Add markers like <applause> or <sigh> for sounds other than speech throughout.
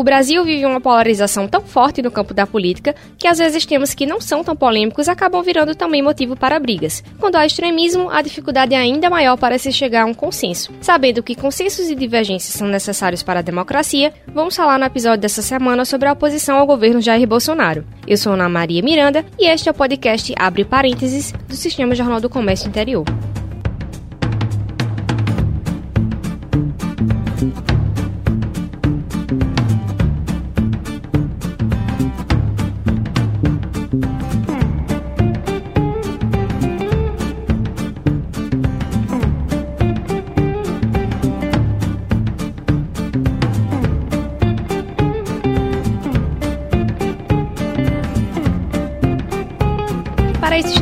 O Brasil vive uma polarização tão forte no campo da política que às vezes temas que não são tão polêmicos acabam virando também motivo para brigas. Quando há extremismo, a dificuldade é ainda maior para se chegar a um consenso. Sabendo que consensos e divergências são necessários para a democracia, vamos falar no episódio dessa semana sobre a oposição ao governo Jair Bolsonaro. Eu sou Ana Maria Miranda e este é o podcast Abre Parênteses do Sistema Jornal do Comércio Interior.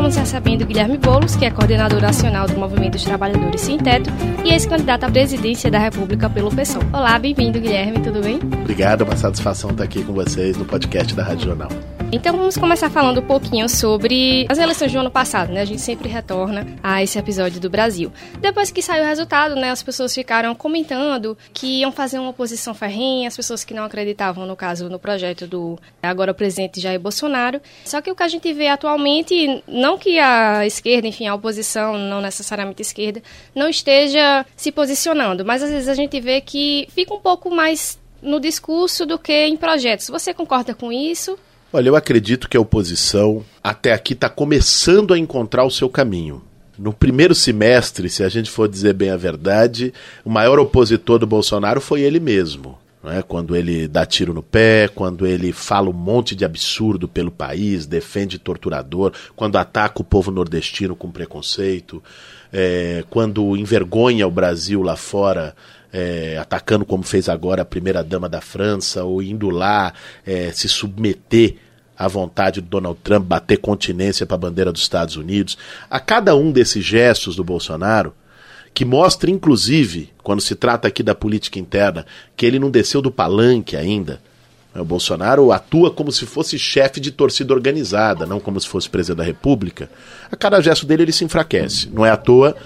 Recebendo Guilherme Boulos, que é coordenador nacional do Movimento dos Trabalhadores Sem Teto e ex-candidato à presidência da República pelo PSOL. Olá, bem-vindo, Guilherme, tudo bem? Obrigado, é uma satisfação estar aqui com vocês no podcast da Rádio Jornal. Então vamos começar falando um pouquinho sobre as eleições do ano passado, né? A gente sempre retorna a esse episódio do Brasil. Depois que saiu o resultado, né, as pessoas ficaram comentando que iam fazer uma oposição ferrenha, as pessoas que não acreditavam, no caso, no projeto do agora presidente Jair Bolsonaro. Só que o que a gente vê atualmente, não que a esquerda, enfim, a oposição, não necessariamente esquerda, não esteja se posicionando, mas às vezes a gente vê que fica um pouco mais no discurso do que em projetos. Você concorda com isso? Olha, eu acredito que a oposição até aqui está começando a encontrar o seu caminho. No primeiro semestre, se a gente for dizer bem a verdade, o maior opositor do Bolsonaro foi ele mesmo. É? Quando ele dá tiro no pé, quando ele fala um monte de absurdo pelo país, defende torturador, quando ataca o povo nordestino com preconceito, é, quando envergonha o Brasil lá fora é, atacando como fez agora a primeira-dama da França, ou indo lá é, se submeter à vontade do Donald Trump, bater continência para a bandeira dos Estados Unidos. A cada um desses gestos do Bolsonaro, que mostra, inclusive, quando se trata aqui da política interna, que ele não desceu do palanque ainda. O Bolsonaro atua como se fosse chefe de torcida organizada, não como se fosse presidente da República. A cada gesto dele ele se enfraquece. Não é à toa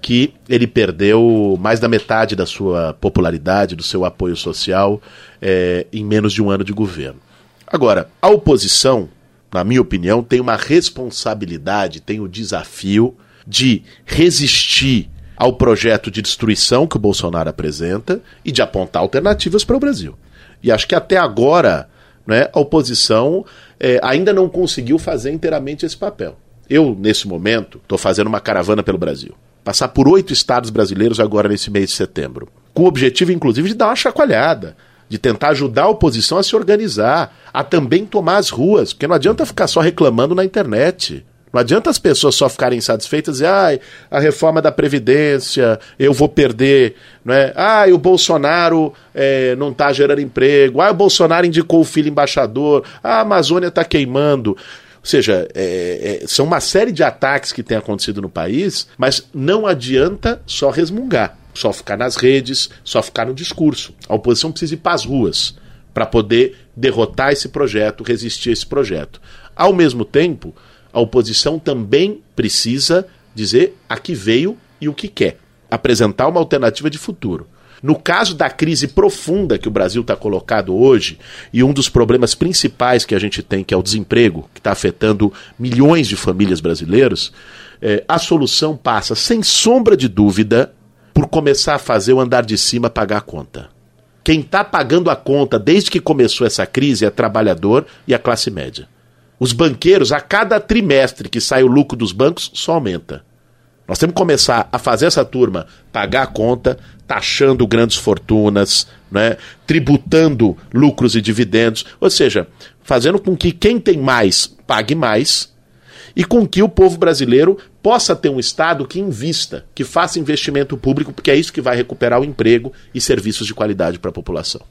que ele perdeu mais da metade da sua popularidade, do seu apoio social, é, em menos de um ano de governo. Agora, a oposição, na minha opinião, tem uma responsabilidade, tem o desafio de resistir ao projeto de destruição que o Bolsonaro apresenta e de apontar alternativas para o Brasil. E acho que até agora né, a oposição é, ainda não conseguiu fazer inteiramente esse papel. Eu, nesse momento, estou fazendo uma caravana pelo Brasil passar por oito estados brasileiros agora nesse mês de setembro. Com o objetivo, inclusive, de dar uma chacoalhada, de tentar ajudar a oposição a se organizar, a também tomar as ruas, porque não adianta ficar só reclamando na internet. Não adianta as pessoas só ficarem insatisfeitas e ah, a reforma da Previdência, eu vou perder, não é? Ah, o Bolsonaro é, não está gerando emprego, ah, o Bolsonaro indicou o filho embaixador, a Amazônia está queimando. Ou seja, é, é, são uma série de ataques que têm acontecido no país, mas não adianta só resmungar, só ficar nas redes, só ficar no discurso. A oposição precisa ir para as ruas para poder derrotar esse projeto, resistir a esse projeto. Ao mesmo tempo, a oposição também precisa dizer a que veio e o que quer, apresentar uma alternativa de futuro. No caso da crise profunda que o Brasil está colocado hoje, e um dos problemas principais que a gente tem, que é o desemprego, que está afetando milhões de famílias brasileiras, é, a solução passa, sem sombra de dúvida, por começar a fazer o andar de cima pagar a conta. Quem está pagando a conta desde que começou essa crise é trabalhador e a classe média. Os banqueiros, a cada trimestre que sai o lucro dos bancos, só aumenta. Nós temos que começar a fazer essa turma pagar a conta, taxando grandes fortunas, né, tributando lucros e dividendos, ou seja, fazendo com que quem tem mais pague mais e com que o povo brasileiro possa ter um Estado que invista, que faça investimento público, porque é isso que vai recuperar o emprego e serviços de qualidade para a população.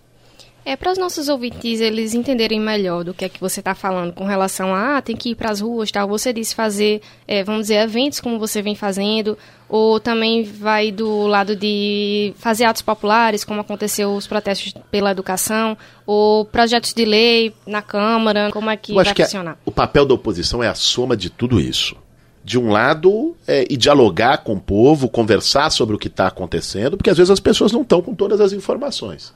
É para os nossos ouvintes eles entenderem melhor do que é que você está falando com relação a ah, tem que ir para as ruas, tal. Você disse fazer, é, vamos dizer, eventos como você vem fazendo, ou também vai do lado de fazer atos populares, como aconteceu os protestos pela educação, ou projetos de lei na Câmara, como é que Eu vai acho que funcionar? o papel da oposição é a soma de tudo isso de um lado, é, e dialogar com o povo, conversar sobre o que está acontecendo, porque às vezes as pessoas não estão com todas as informações.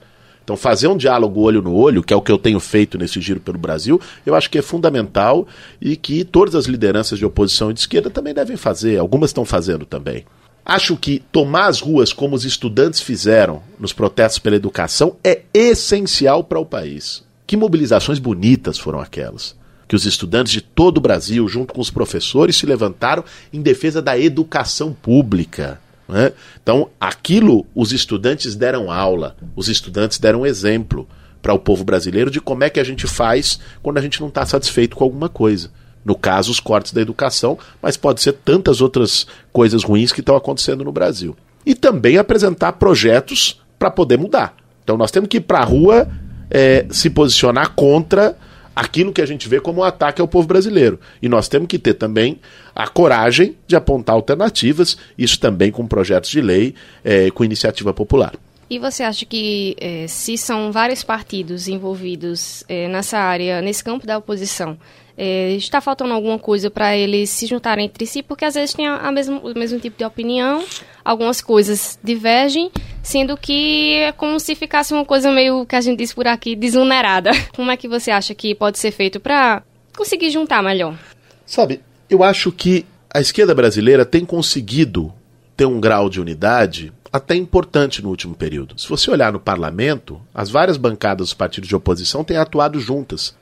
Então, fazer um diálogo olho no olho, que é o que eu tenho feito nesse giro pelo Brasil, eu acho que é fundamental e que todas as lideranças de oposição e de esquerda também devem fazer. Algumas estão fazendo também. Acho que tomar as ruas como os estudantes fizeram nos protestos pela educação é essencial para o país. Que mobilizações bonitas foram aquelas. Que os estudantes de todo o Brasil, junto com os professores, se levantaram em defesa da educação pública. Né? Então, aquilo os estudantes deram aula, os estudantes deram exemplo para o povo brasileiro de como é que a gente faz quando a gente não está satisfeito com alguma coisa. No caso, os cortes da educação, mas pode ser tantas outras coisas ruins que estão acontecendo no Brasil. E também apresentar projetos para poder mudar. Então, nós temos que ir para a rua é, se posicionar contra aquilo que a gente vê como um ataque ao povo brasileiro. E nós temos que ter também a coragem de apontar alternativas, isso também com projetos de lei, é, com iniciativa popular. E você acha que é, se são vários partidos envolvidos é, nessa área, nesse campo da oposição, é, está faltando alguma coisa para eles se juntarem entre si, porque às vezes tem a, a mesmo, o mesmo tipo de opinião, algumas coisas divergem, sendo que é como se ficasse uma coisa meio que a gente diz por aqui, desunerada. <laughs> Como é que você acha que pode ser feito para conseguir juntar melhor? Sabe, eu acho que a esquerda brasileira tem conseguido ter um grau de unidade até importante no último período. Se você olhar no parlamento, as várias bancadas dos partidos de oposição têm atuado juntas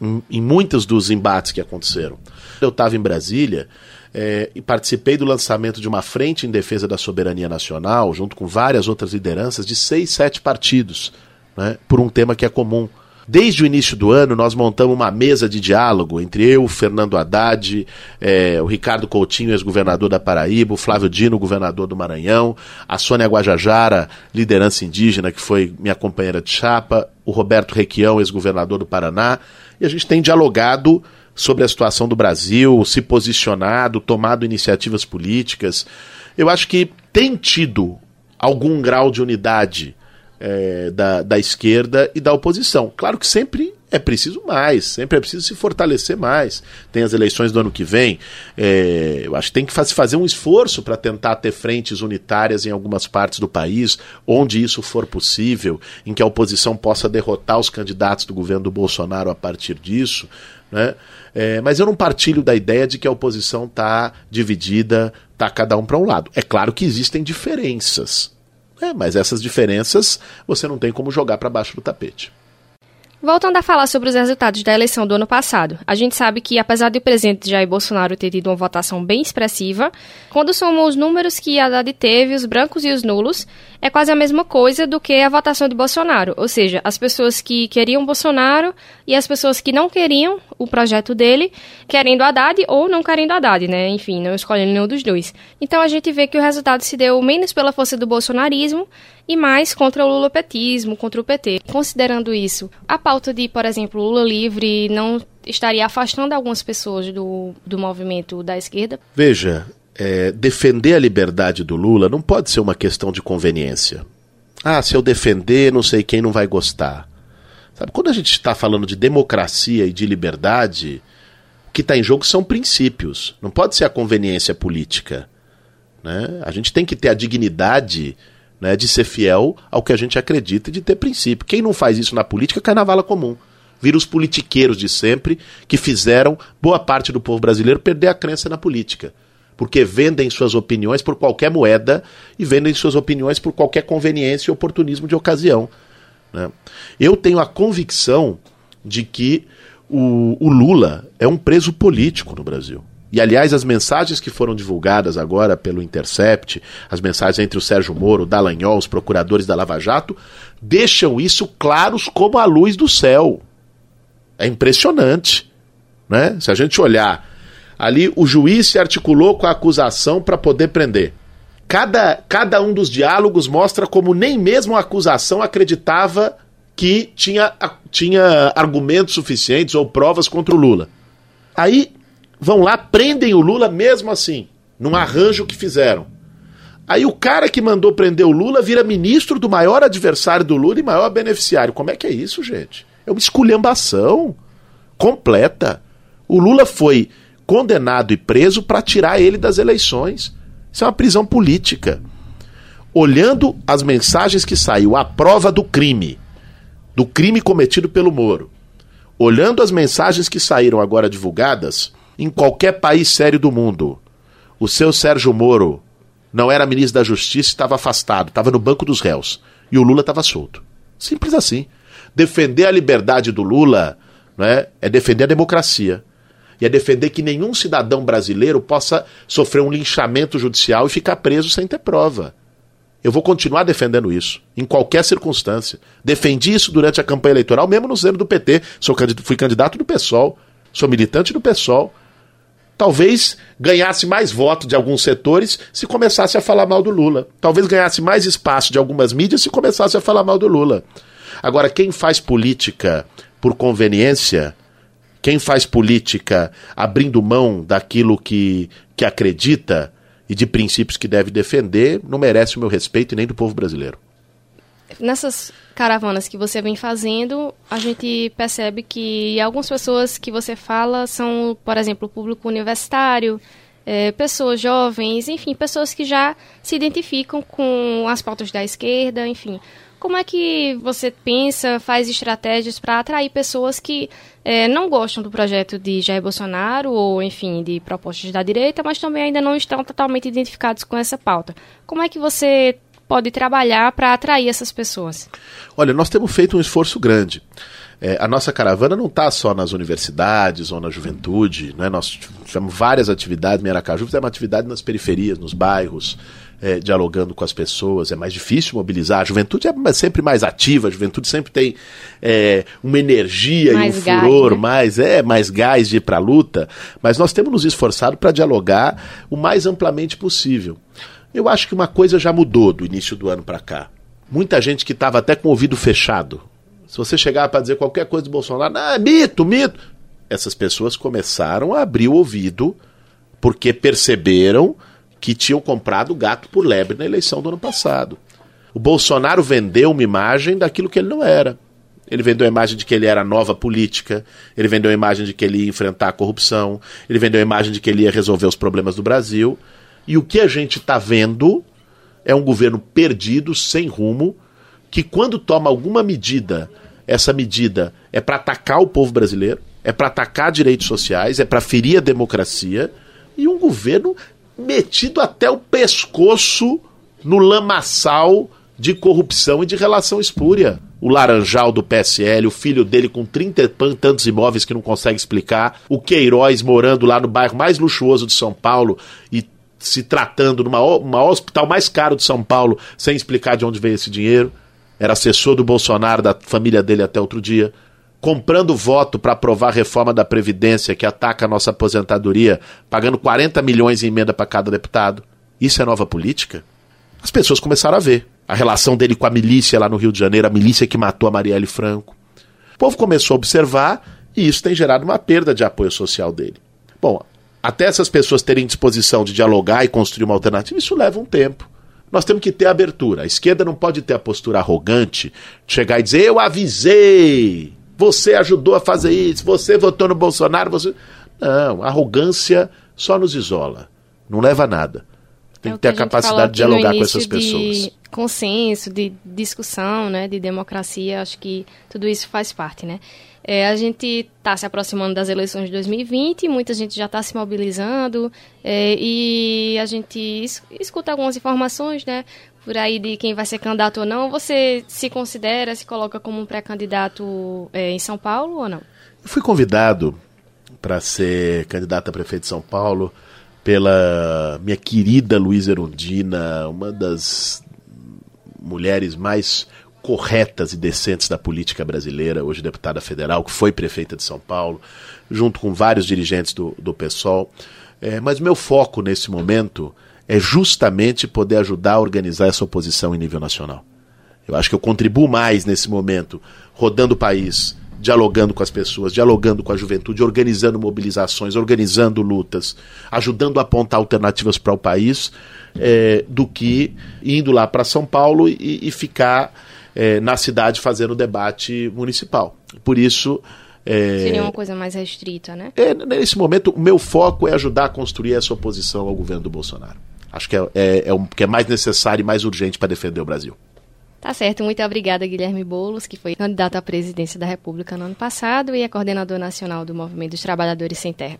em, muitos dos embates que aconteceram. Eu estava em Brasília é, e participei do lançamento de uma frente em defesa da soberania nacional, junto com várias outras lideranças de seis, sete partidos, né, por um tema que é comum. Desde o início do ano, nós montamos uma mesa de diálogo entre eu, Fernando Haddad, é, o Ricardo Coutinho, ex-governador da Paraíba, o Flávio Dino, governador do Maranhão, a Sônia Guajajara, liderança indígena, que foi minha companheira de chapa, o Roberto Requião, ex-governador do Paraná, e a gente tem dialogado sobre a situação do Brasil, se posicionado, tomado iniciativas políticas. Eu acho que tem tido algum grau de unidade é, da, da esquerda e da oposição. Claro que sempre é preciso mais, sempre é preciso se fortalecer mais. Tem as eleições do ano que vem, é, eu acho que tem que fazer um esforço para tentar ter frentes unitárias em algumas partes do país, onde isso for possível, em que a oposição possa derrotar os candidatos do governo do Bolsonaro a partir disso. Né? É, mas eu não partilho da ideia de que a oposição está dividida, está cada um para um lado. É claro que existem diferenças, né? mas essas diferenças você não tem como jogar para baixo do tapete. Voltando a falar sobre os resultados da eleição do ano passado, a gente sabe que, apesar de o presidente Jair Bolsonaro ter tido uma votação bem expressiva, quando somam os números que Haddad teve, os brancos e os nulos, é quase a mesma coisa do que a votação de Bolsonaro. Ou seja, as pessoas que queriam Bolsonaro e as pessoas que não queriam o projeto dele, querendo Haddad ou não querendo Haddad, né? Enfim, não escolhendo nenhum dos dois. Então a gente vê que o resultado se deu menos pela força do bolsonarismo e mais contra o lulopetismo, contra o PT. Considerando isso, a pauta de, por exemplo, Lula livre não estaria afastando algumas pessoas do, do movimento da esquerda? Veja, é, defender a liberdade do Lula não pode ser uma questão de conveniência. Ah, se eu defender, não sei quem não vai gostar. Sabe, quando a gente está falando de democracia e de liberdade, o que está em jogo são princípios. Não pode ser a conveniência política. Né? A gente tem que ter a dignidade né, de ser fiel ao que a gente acredita e de ter princípio. Quem não faz isso na política cai na vala comum. Vira os politiqueiros de sempre que fizeram boa parte do povo brasileiro perder a crença na política. Porque vendem suas opiniões por qualquer moeda e vendem suas opiniões por qualquer conveniência e oportunismo de ocasião. Né? Eu tenho a convicção de que o, o Lula é um preso político no Brasil. E, aliás, as mensagens que foram divulgadas agora pelo Intercept, as mensagens entre o Sérgio Moro, o Dallagnol, os procuradores da Lava Jato, deixam isso claros como a luz do céu. É impressionante. Né? Se a gente olhar, ali o juiz se articulou com a acusação para poder prender. Cada, cada um dos diálogos mostra como nem mesmo a acusação acreditava que tinha, tinha argumentos suficientes ou provas contra o Lula. Aí vão lá, prendem o Lula mesmo assim, num arranjo que fizeram. Aí o cara que mandou prender o Lula vira ministro do maior adversário do Lula e maior beneficiário. Como é que é isso, gente? É uma esculhambação completa. O Lula foi condenado e preso para tirar ele das eleições. Isso é uma prisão política. Olhando as mensagens que saiu, a prova do crime, do crime cometido pelo Moro, olhando as mensagens que saíram agora divulgadas, em qualquer país sério do mundo, o seu Sérgio Moro não era ministro da Justiça estava afastado, estava no banco dos réus. E o Lula estava solto. Simples assim. Defender a liberdade do Lula né, é defender a democracia. E é defender que nenhum cidadão brasileiro possa sofrer um linchamento judicial e ficar preso sem ter prova. Eu vou continuar defendendo isso, em qualquer circunstância. Defendi isso durante a campanha eleitoral, mesmo no zero do PT. Sou, fui candidato do PSOL, sou militante do PSOL. Talvez ganhasse mais voto de alguns setores se começasse a falar mal do Lula. Talvez ganhasse mais espaço de algumas mídias se começasse a falar mal do Lula. Agora, quem faz política por conveniência, quem faz política abrindo mão daquilo que, que acredita, e de princípios que deve defender, não merece o meu respeito e nem do povo brasileiro. Nessas caravanas que você vem fazendo, a gente percebe que algumas pessoas que você fala são, por exemplo, público universitário, é, pessoas jovens, enfim, pessoas que já se identificam com as pautas da esquerda, enfim. Como é que você pensa, faz estratégias para atrair pessoas que é, não gostam do projeto de Jair Bolsonaro ou, enfim, de propostas da direita, mas também ainda não estão totalmente identificados com essa pauta? Como é que você pode trabalhar para atrair essas pessoas? Olha, nós temos feito um esforço grande. É, a nossa caravana não está só nas universidades ou na juventude, né? nós tivemos várias atividades em Aracaju, fizemos atividade nas periferias, nos bairros, é, dialogando com as pessoas, é mais difícil mobilizar. A juventude é sempre mais ativa, a juventude sempre tem é, uma energia mais e um gás, furor, né? mais, é, mais gás de ir para a luta, mas nós temos nos esforçado para dialogar o mais amplamente possível. Eu acho que uma coisa já mudou do início do ano para cá. Muita gente que estava até com o ouvido fechado. Se você chegar para dizer qualquer coisa do Bolsonaro, ah, mito, mito. Essas pessoas começaram a abrir o ouvido porque perceberam que tinham comprado gato por lebre na eleição do ano passado. O Bolsonaro vendeu uma imagem daquilo que ele não era. Ele vendeu a imagem de que ele era nova política, ele vendeu a imagem de que ele ia enfrentar a corrupção, ele vendeu a imagem de que ele ia resolver os problemas do Brasil. E o que a gente está vendo é um governo perdido, sem rumo, que quando toma alguma medida, essa medida é para atacar o povo brasileiro, é para atacar direitos sociais, é para ferir a democracia, e um governo metido até o pescoço no lamaçal de corrupção e de relação espúria. O Laranjal do PSL, o filho dele com 30 e tantos imóveis que não consegue explicar, o Queiroz morando lá no bairro mais luxuoso de São Paulo e se tratando numa uma hospital mais caro de São Paulo sem explicar de onde veio esse dinheiro. Era assessor do Bolsonaro, da família dele até outro dia comprando voto para aprovar a reforma da Previdência que ataca a nossa aposentadoria, pagando 40 milhões em emenda para cada deputado. Isso é nova política? As pessoas começaram a ver a relação dele com a milícia lá no Rio de Janeiro, a milícia que matou a Marielle Franco. O povo começou a observar e isso tem gerado uma perda de apoio social dele. Bom, até essas pessoas terem disposição de dialogar e construir uma alternativa, isso leva um tempo. Nós temos que ter abertura. A esquerda não pode ter a postura arrogante de chegar e dizer: Eu avisei, você ajudou a fazer isso, você votou no Bolsonaro, você. Não, arrogância só nos isola. Não leva a nada. Tem é que ter a, a capacidade de dialogar com essas pessoas. De consenso, de discussão, né, de democracia, acho que tudo isso faz parte, né? É, a gente está se aproximando das eleições de 2020, muita gente já está se mobilizando é, e a gente escuta algumas informações, né? por aí de quem vai ser candidato ou não, você se considera, se coloca como um pré-candidato é, em São Paulo ou não? Eu fui convidado para ser candidato a prefeito de São Paulo pela minha querida Luísa Erundina, uma das mulheres mais corretas e decentes da política brasileira, hoje deputada federal, que foi prefeita de São Paulo, junto com vários dirigentes do, do PSOL. É, mas meu foco nesse momento é justamente poder ajudar a organizar essa oposição em nível nacional. Eu acho que eu contribuo mais nesse momento, rodando o país, dialogando com as pessoas, dialogando com a juventude, organizando mobilizações, organizando lutas, ajudando a apontar alternativas para o país, é, do que indo lá para São Paulo e, e ficar é, na cidade fazendo debate municipal. Por isso. É, Seria uma coisa mais restrita, né? É, nesse momento, o meu foco é ajudar a construir essa oposição ao governo do Bolsonaro. Acho que é, é, é o que é mais necessário e mais urgente para defender o Brasil. Tá certo, muito obrigada, Guilherme Boulos, que foi candidato à presidência da República no ano passado e é coordenador nacional do Movimento dos Trabalhadores Sem Terra.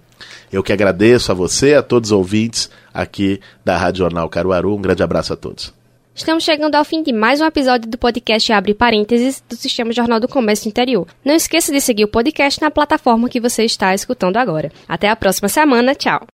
Eu que agradeço a você, a todos os ouvintes aqui da Rádio Jornal Caruaru. Um grande abraço a todos. Estamos chegando ao fim de mais um episódio do podcast Abre Parênteses do Sistema Jornal do Comércio Interior. Não esqueça de seguir o podcast na plataforma que você está escutando agora. Até a próxima semana, tchau!